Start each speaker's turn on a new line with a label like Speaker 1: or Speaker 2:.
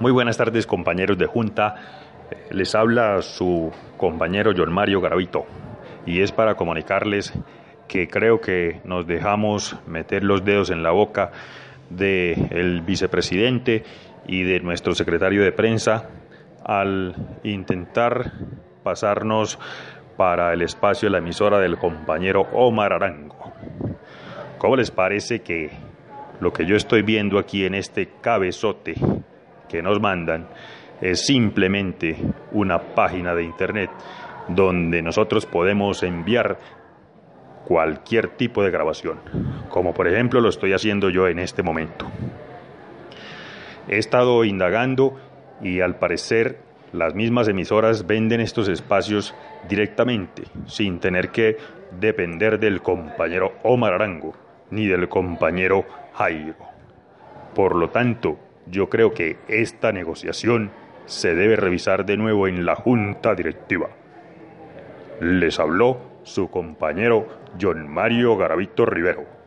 Speaker 1: Muy buenas tardes compañeros de Junta. Les habla su compañero John Mario Garavito y es para comunicarles que creo que nos dejamos meter los dedos en la boca del vicepresidente y de nuestro secretario de prensa al intentar pasarnos para el espacio de la emisora del compañero Omar Arango. ¿Cómo les parece que lo que yo estoy viendo aquí en este cabezote que nos mandan es simplemente una página de internet donde nosotros podemos enviar cualquier tipo de grabación, como por ejemplo lo estoy haciendo yo en este momento. He estado indagando y al parecer las mismas emisoras venden estos espacios directamente, sin tener que depender del compañero Omar Arango ni del compañero Jairo. Por lo tanto, yo creo que esta negociación se debe revisar de nuevo en la junta directiva. Les habló su compañero John Mario Garavito Rivero.